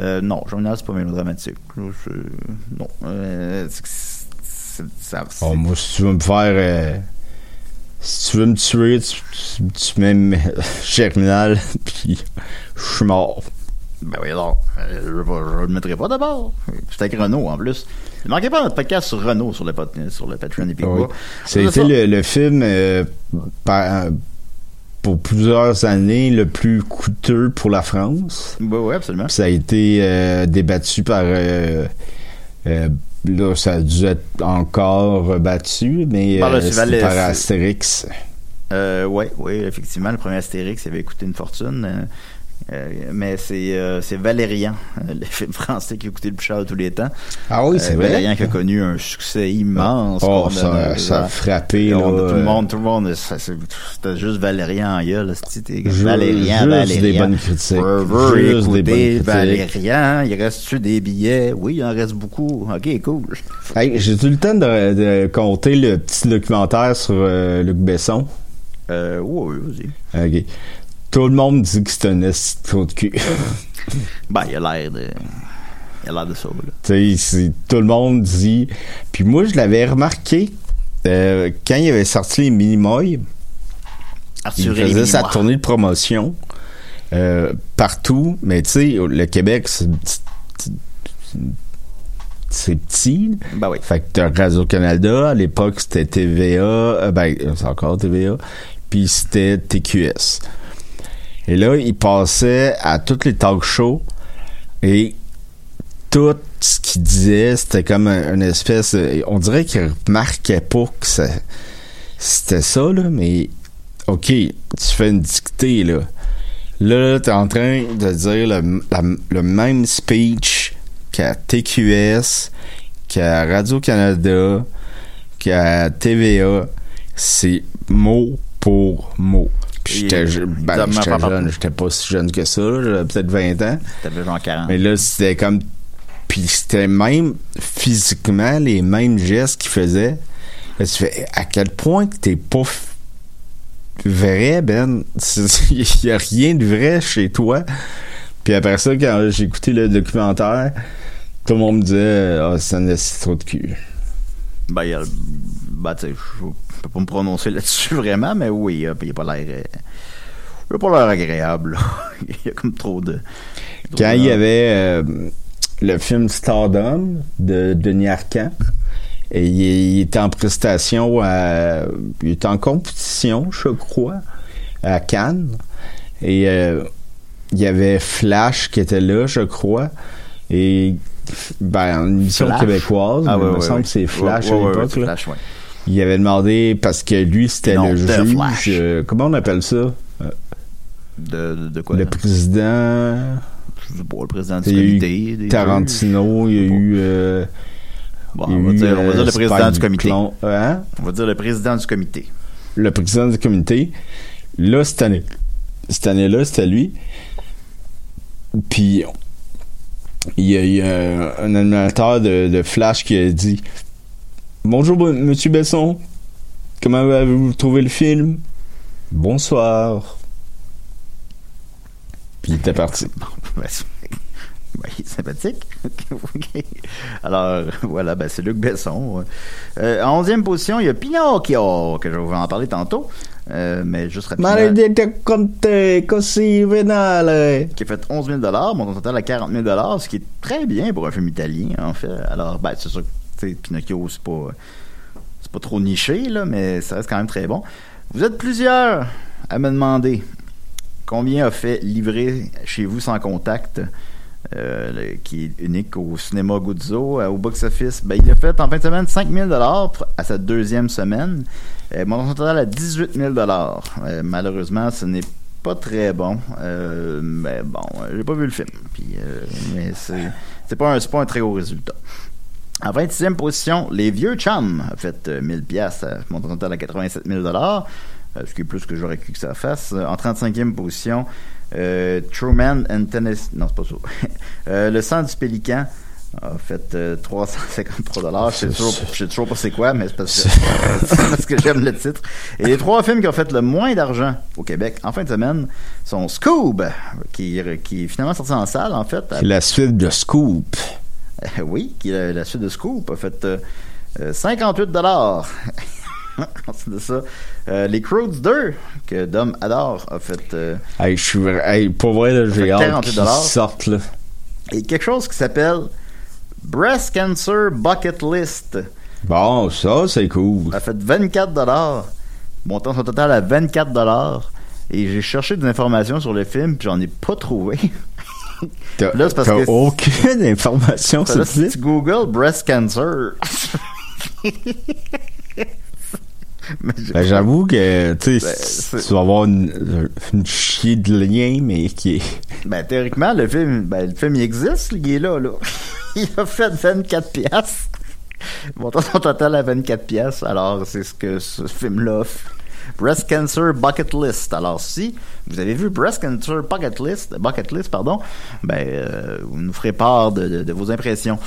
Euh, non, Germinal, c'est pas mélodramatique. Non. Euh, ça- Oh, moi, si tu veux me faire... euh, si tu veux me tuer, tu, tu, tu mets Germinal, puis je suis mort. Ben oui, alors, euh, je, je le mettrai pas d'abord. C'est avec Renault, en plus. Ne manquez pas notre podcast sur Renault, sur le, sur le Patreon et. C'est C'était le, le film euh, par- pour plusieurs années le plus coûteux pour la France. Oui, oui, absolument. Puis ça a été euh, débattu par. euh, euh, là, ça a dû être encore rebattu, mais Par euh, c'était Chevalet, par Astérix. Euh, oui, oui, effectivement, le premier Astérix avait coûté une fortune. Euh, euh, mais c'est euh, c'est Valérian, euh, le film français qui a coûté le plus cher de tous les temps. Ah oui, Euh, c'est vrai. Valérian qui a connu un succès immense. Oh, ça, ça a frappé. on- tout le euh, monde, tout le monde, c'était juste Valérian en gueule, c'était Ju- Valérian, juste des Valérian. bonnes critiques. Juste des bonnes critiques. Valérian, il reste-tu des billets? Oui, il en reste beaucoup. Ok, cool. Hey, J'ai eu le temps de, de compter le petit documentaire sur euh, Luc Besson. Euh, oui, oui, vas-y. Ok. Tout le monde dit que c'est un trou de cul. Ben, il a l'air de, il a l'air de ça, là. Tu sais, c'est- tout le monde dit. Puis moi, je l'avais remarqué euh, quand il avait sorti les Minimoy. Il Arthur les faisait sa tournée de promotion euh, partout, mais tu sais, le Québec, c'est c'est petit. Ben oui. Fait que t'as Radio-Canada, à l'époque c'était TVA, euh, ben c'est encore TVA, puis c'était TQS. Et là, il passait à toutes les talk shows et tout ce qu'il disait, c'était comme un- une espèce... on dirait qu'il remarquait pas que c'était ça, là, mais OK, tu fais une dictée, là. Là, t'es en train de dire le, le même speech qu'à TQS, qu'à Radio-Canada, qu'à TVA. C'est mot pour mot. Puis j'étais je- ben, jeune, j'étais pas si jeune que ça, peut-être 20 ans. T'avais genre 40. Mais là, c'était comme. Puis c'était même physiquement les mêmes gestes qu'il faisait. Là, tu fais à quel point que t'es pas vrai, Ben? Il y a rien de vrai chez toi. Puis après ça, quand j'ai écouté le documentaire, tout le monde me disait Ah, c'est un esti trop de cul. Ben, il y a, ben, tu sais, je peux pas me prononcer là-dessus vraiment, mais oui, il a, il a pas l'air, euh, il a pas l'air agréable. Il y a comme trop de. trop Quand de- il y avait euh, le film Stardom de Denis Arcand, et il, il était en prestation, à, il était en compétition, je crois, à Cannes. Et euh, il y avait Flash qui était là, je crois. Et ben, une émission Flash? québécoise, Ah, mais il me semble que c'est Flash à l'époque. Là. Il avait demandé, parce que lui, c'était le juge. Euh, comment on appelle ça? De, de, quoi? Le là? président. Je sais pas, le président du comité. des Tarantino, il y a eu. euh, Bon, on, va dire, on va dire euh, le président du comité. Hein? On va dire le président du comité. Le président du comité. Là, cette année, cette année-là, c'était lui. Puis, il y a eu un, un animateur de, de Flash qui a dit Bonjour, bon- monsieur Besson. Comment avez-vous trouvé le film? Bonsoir. Puis il était parti. Ben, ben, il est sympathique. Alors, voilà, ben, c'est Luc Besson. Euh, en onzième position, il y a Pinocchio, que je vais vous en parler tantôt. Euh, mais juste rapidement. Qui a fait 11 000 montant total à 40 000 ce qui est très bien pour un film italien, en fait. Alors, ben, c'est sûr Pinocchio, c'est pas, c'est pas trop niché, là, mais ça reste quand même très bon. Vous êtes plusieurs à me demander combien a fait livrer chez vous sans contact, euh, qui est unique au cinéma Guzzo, euh, au box-office? Ben, il a fait en fin de semaine 5 000 pour- à sa deuxième semaine. Euh, montant total à 18 000 Euh, Malheureusement, ce n'est pas très bon. Mais bon, j'ai pas vu le film. Puis, mais c'est, pas un, pas un très gros résultat. En 26e position, Les Vieux Chums a fait euh, 1000 pièces, montant total à 87 000 euh, ce qui est plus que j'aurais cru que ça fasse. Euh, En 35e position, euh, Truman and Tennessee... Non, c'est pas ça. Euh, le sang du pélican a fait euh, 353 Je sais toujours, je sais toujours pas c'est quoi, mais c'est parce que, c'est parce que j'aime le titre. Et les trois films qui ont fait le moins d'argent au Québec en fin de semaine sont Scoob, qui, qui est finalement sorti en salle, en fait. C'est la suite de Scoop. Euh, oui, qui est la, la suite de Scoop a fait euh, euh, 58 dollars. De ça, euh, les Croods 2, que Dom adore, a fait... euh, Hey, je suis hey, pour vrai, j'ai hâte 48 qu'ils sortent, là. et quelque chose qui s'appelle Breast Cancer Bucket List. Bon, ça, c'est cool. a fait 24 dollars. Montant son total à 24 dollars. Et j'ai cherché des informations sur le film, puis j'en ai pas trouvé. T'as Là, c'est parce t'as que- aucune information sur si tu Google breast cancer. Ben, j'avoue que, tu sais, Ben, tu vas avoir une, une chier de lien, mais qui est... Ben, théoriquement, le film, ben, le film, il existe, il est là, là. il a fait 24 piastres. Montant son total à 24 piastres. Alors, c'est ce que ce film-là offre. Breast Cancer Bucket List. Alors, si vous avez vu Breast Cancer Bucket List, Bucket List, pardon, ben, euh, vous nous ferez part de, vos impressions.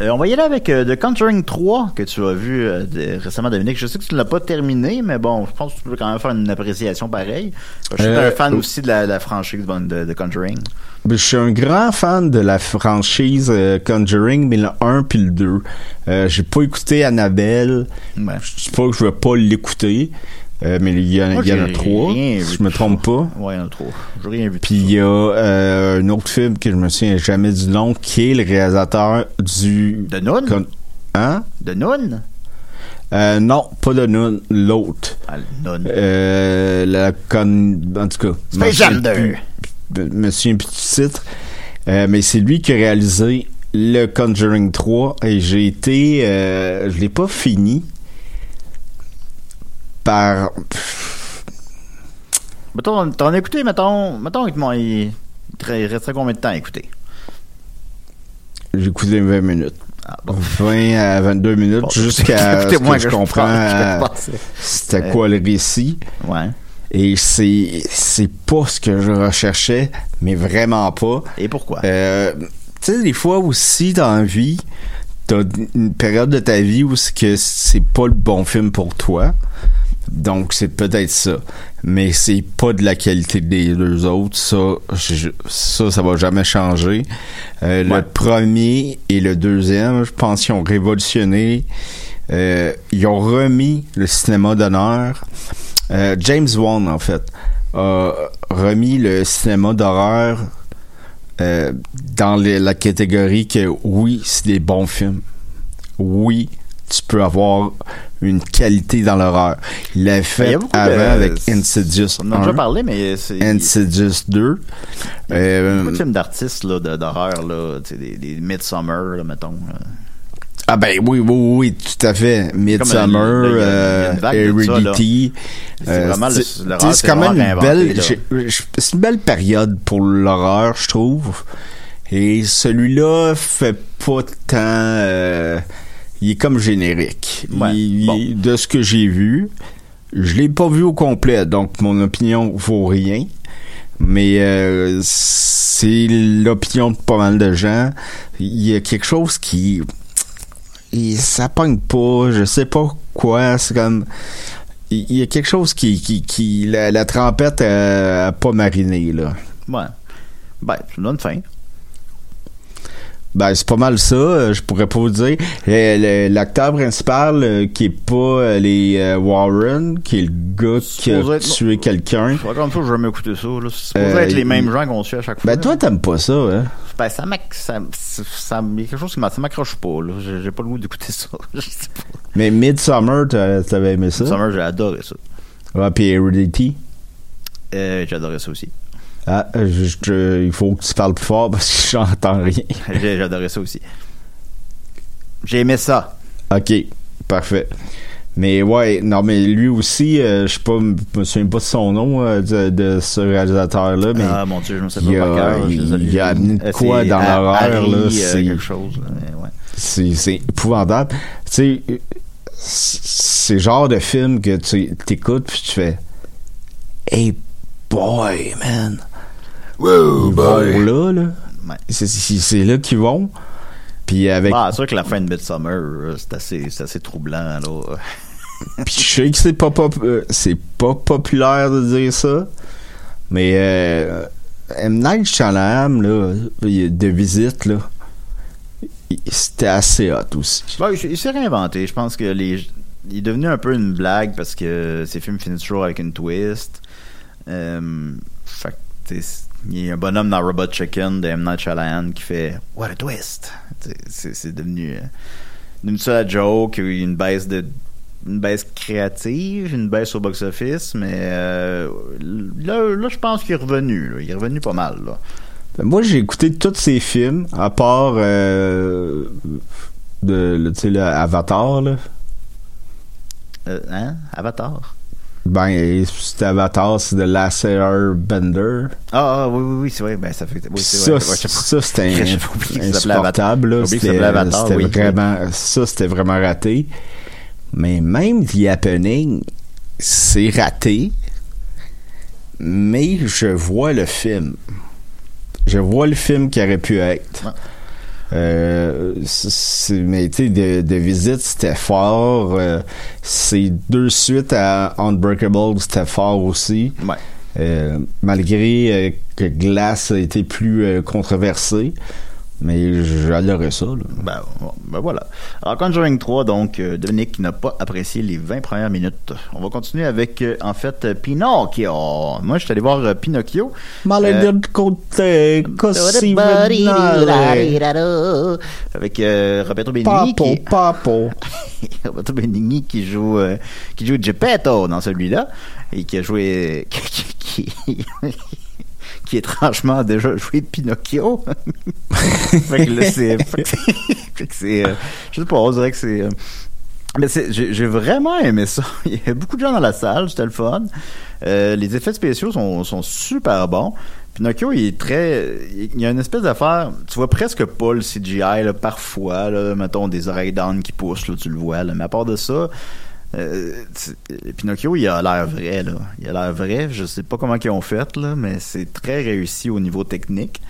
Euh, on va y aller avec euh, The Conjuring 3 que tu as vu euh, de- récemment, Dominique. Je sais que tu ne l'as pas terminé, mais bon, je pense que tu peux quand même faire une appréciation pareille. Je suis Euh, un fan euh, aussi de la, la franchise de, de Conjuring. Ben, Je suis un grand fan de la franchise euh, Conjuring, mais le 1 puis le 2. Euh, j'ai pas écouté Annabelle. Ouais. Je dis pas que je vais pas l'écouter, euh, mais il y, en- a trois, si je me trompe pas. Ouais, il y en a trop. J'ai rien vu. Puis il y a euh, un autre film que je me souviens jamais du nom, qui est le réalisateur du... De Noon? Con- Hein? De Noon? Euh, non, pas de Noon, l'autre. Ah, le Noon. Euh, la con... En tout cas. Space Jam souviens 2. plus- Je me souviens plus du titre. Mais c'est lui qui a réalisé le Conjuring 3 et j'ai été... Je l'ai pas fini par... Mettons, t'en as écouté, mettons, mettons, il, il, resterait combien de temps à écouter? J'ai écouté 20 minutes. Ah, bon. 20 à 22 minutes Bon, jusqu'à ce que je que je comprends euh, c'était Euh, quoi le récit. Ouais. Et c'est c'est pas ce que je recherchais, mais vraiment pas. Et pourquoi? Euh, tu sais, des fois aussi dans la vie, t'as une période de ta vie où c'est que c'est pas le bon film pour toi. Donc c'est peut-être ça. Mais c'est pas de la qualité des deux autres. Ça, je- ça, ça va jamais changer. Euh, Ouais. Le premier et le deuxième, je pense qu'ils ont révolutionné. Euh, ils ont remis le cinéma d'honneur. Euh, James Wan, en fait, a remis le cinéma d'horreur dans les- la catégorie que oui, c'est des bons films. Oui, tu peux avoir une qualité dans l'horreur. Il l'a fait avant de- avec Insidious On en a déjà 1, parlé, mais c'est. Insidious 2. Il y a Euh, beaucoup de films d'artistes, là, d'horreur, là, des, des Midsummer, là, mettons. euh. Ah ben oui, oui, oui, tout à fait. Midsummer, euh. Heredity. C'est euh, vraiment le- c'est- c'est quand même une belle, c'est une belle période pour l'horreur, je trouve. Et celui-là fait pas tant, euh, il est comme générique. Ouais, Il- bon. il- de ce que j'ai vu, je l'ai pas vu au complet, donc mon opinion vaut rien. Mais euh, c'est l'opinion de pas mal de gens. Il y a quelque chose qui et ça pogne pas, je sais pas quoi, c'est comme il il y a quelque chose qui qui, qui la, la trempette a, a pas mariné là. Ouais. Ben, tu me donnes faim. Ben c'est pas mal ça, euh, je pourrais pas vous dire. Euh, L'acteur principal euh, qui est pas les euh, Warren, qui est le gars qui a être- tué quelqu'un. Comme ça que je vais m'écouter ça. C'est supposé Euh, être les mêmes gens qu'on suit à chaque fois. Ben toi t'aimes pas ça, hein? Ben, ça ça, y a quelque chose qui m'accroche pas, là. J'ai j'ai pas le goût d'écouter ça. Je sais pas. Mais Midsummer, t'avais aimé ça? Summer, j'ai adoré ça. Ouais, puis Heredity? Euh, j'ai adoré ça aussi. Ah, je- je- il faut que tu parles plus fort parce que j'entends rien. Adoré ça aussi. J'ai aimé ça. Ok, parfait. Mais ouais, non, mais lui aussi, euh, je sais pas, je me souviens pas de son nom euh, de, de ce réalisateur-là, mais Ah, mon Dieu, je me sais pas il a- par cœur. il- a amené de quoi dans l'horreur, là, euh, c'est- quelque chose. ouais. c'est épouvantable. Tu sais, c'est le genre de film que tu écoutes puis tu fais Hey boy, man. Ils vont là, là. C'est- là qu'ils vont. Puis avec Ah, c'est sûr que la fin de Midsummer, euh, c'est assez, assez troublant, là. Puis je sais que c'est pas pop- euh, c'est pas populaire de dire ça, mais euh, M Night Shyamalan là, de visite là, c'était assez hot aussi. Ouais, il, il s'est réinventé. Je pense que les. il est devenu un peu une blague parce que ses films finissent toujours avec une twist. Euh, fait il y a un bonhomme dans Robot Chicken de M. Night Shyamalan qui fait What a twist! C'est devenu, ça la joke. Une baisse de une baisse créative, une baisse au box-office, mais euh, là, là je pense qu'il est revenu. là. Il est revenu pas mal. Là. Ben, Moi, j'ai écouté tous ces films, à part euh, de, le- tu sais, le Avatar, là. Euh, hein? Avatar? Ben, c'était Avatar, c'est de Last Airbender. Ah, ah, oui, oui, oui, c'est vrai. Ben, ça fait. Oui, c'est ça. Ouais, ça c'était insupportable. C'était oui, vraiment, ça, c'était vraiment raté. Mais même The Happening, c'est raté. Mais je vois le film. Je vois le film qui aurait pu être. Euh, c'est- c'est- mais tu sais, de, de visite, c'était fort. Euh, ces deux suites à Unbreakable, c'était fort aussi. Ouais. Euh, malgré euh, que Glass a été plus euh, controversé. Mais j'adorais ça. Là. Ben, bon, ben voilà. Alors, Conjuring 3, donc, euh, Dominique qui n'a pas apprécié les 20 premières minutes. On va continuer avec, euh, en fait, Pinocchio. Moi, je suis allé voir euh, Pinocchio. Euh, côté. Avec euh, Roberto Benigni Papo, qui, papo. Roberto Benigni qui joue euh, qui joue Geppetto dans celui-là et qui a joué qui, étrangement a déjà joué Pinocchio. fait que là c'est fait que c'est- euh, je sais pas on dirait que c'est euh, mais c'est j'ai j'ai vraiment aimé ça. Il y avait beaucoup de gens dans la salle, c'était le fun. Euh, les effets spéciaux sont, sont super bons. Pinocchio, il est très. Il y a une espèce d'affaire. Tu vois presque pas le CGI, là, parfois, là, mettons des oreilles d'âne qui poussent, là, tu le vois. Là. Mais à part de ça, euh, Pinocchio, il a l'air vrai, là. Il a l'air vrai. Je sais pas comment ils ont fait, là, mais c'est très réussi au niveau technique.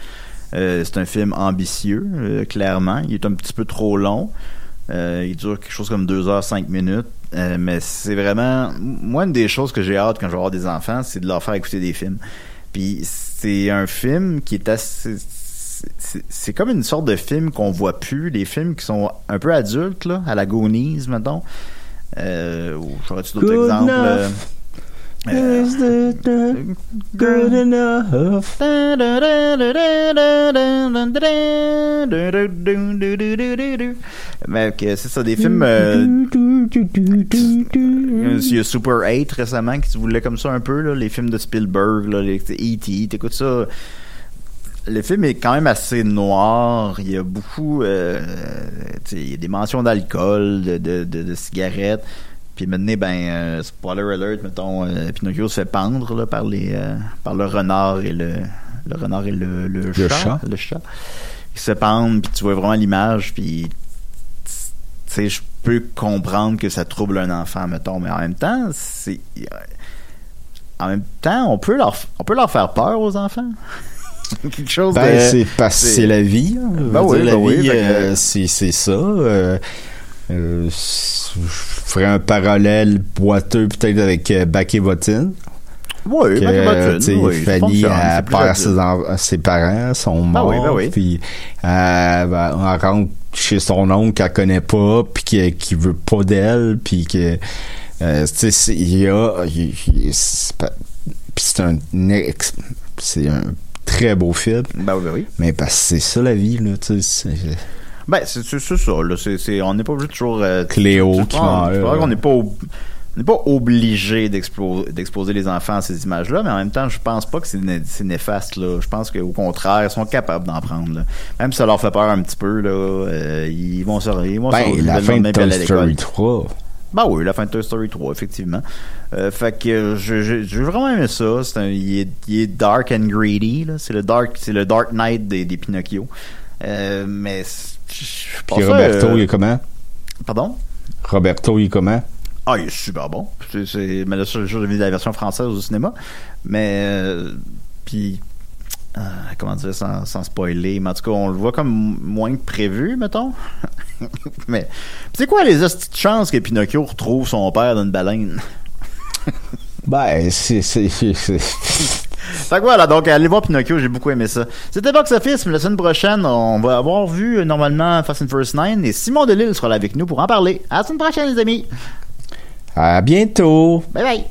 Euh, c'est un film ambitieux, euh, clairement. Il est un petit peu trop long. Euh, il dure quelque chose comme 2 heures 5 minutes. Mais c'est vraiment. Moi, une des choses que j'ai hâte quand je vais avoir des enfants, c'est de leur faire écouter des films. Puis c'est un film qui est assez. c'est- C'est comme une sorte de film qu'on voit plus, les films qui sont un peu adultes, là, à la Goonies, mettons. Euh, ou j'aurais-tu d'autres exemples? enough. euh, Is it not good enough? Mais que c'est ça, des films. euh, il y a Super 8 récemment qui se voulait comme ça un peu, là, les films de Spielberg, là, les E.T. T'écoutes ça. Le film est quand même assez noir. Il y a beaucoup. euh, il y a des mentions d'alcool, de, de, de, de cigarettes. Puis maintenant, ben, euh, spoiler alert, mettons, euh, Pinocchio se fait pendre là, par, les, euh, par le renard et le, le renard et le, le, Le chat, chat. Le chat. Ils se pendent, puis tu vois vraiment l'image, puis tu sais, je peux comprendre que ça trouble un enfant, mettons, mais en même temps, c'est. En même temps, on peut leur, on peut leur faire peur aux enfants. Quelque chose Ben, de. c'est parce que c'est- la vie. hein. Ben dire, oui, la ben oui, vie, euh, c'est ça. euh, euh, je ferais un parallèle boiteux peut-être avec euh, et Bottine. Oui, que, oui, Fanny plus perd ses, ses parents, sont morts, oui, ben oui. puis elle rentre chez son oncle qu'elle connaît pas, puis qui, qui veut pas d'elle, puis que euh, tu sais, il y a, c'est un c'est un très beau film, Ben oui, ben oui. mais parce que c'est ça la vie là, tu sais. c'est- Ben, c'est ça, là. C'est, c'est- on n'est pas obligé toujours. euh, Cléo qui meurt. vrai qu'on n'est pas, ob- on n'est pas obligé d'exposer les enfants à ces images-là, mais en même temps, je pense pas que c'est, né- c'est néfaste, là. Je pense qu'au contraire, ils sont capables d'en prendre, là. Même si ça leur fait peur un petit peu, là, euh, ils vont se ils vont se Ben, la le fin de Toy. Story 3. Ben oui, la fin de Toy Story 3, effectivement. Euh, fait que je- je- j'ai vraiment aimé ça. C'est un, il, est, il est dark and greedy. Là. C'est le dark, c'est le Dark Knight des, des Pinocchio. Euh, mais je pense Puis Roberto, euh, il est comment? Pardon? Roberto, il est comment? Ah, il est super bon. C'est, c'est, mais là, j'ai vu la version française au cinéma. Mais, euh, puis, euh, comment dire sans, sans spoiler, mais en tout cas, on le voit comme moins que prévu, mettons. mais, c'est quoi les de chances que Pinocchio retrouve son père dans une baleine? Ben, c'est, Fait que voilà, donc allez voir Pinocchio, j'ai beaucoup aimé ça. C'était Box Office, mais la semaine prochaine, on va avoir vu euh, normalement Fast and Furious 9 et Simon Delille sera là avec nous pour en parler. À la semaine prochaine, les amis! À bientôt. Bye bye!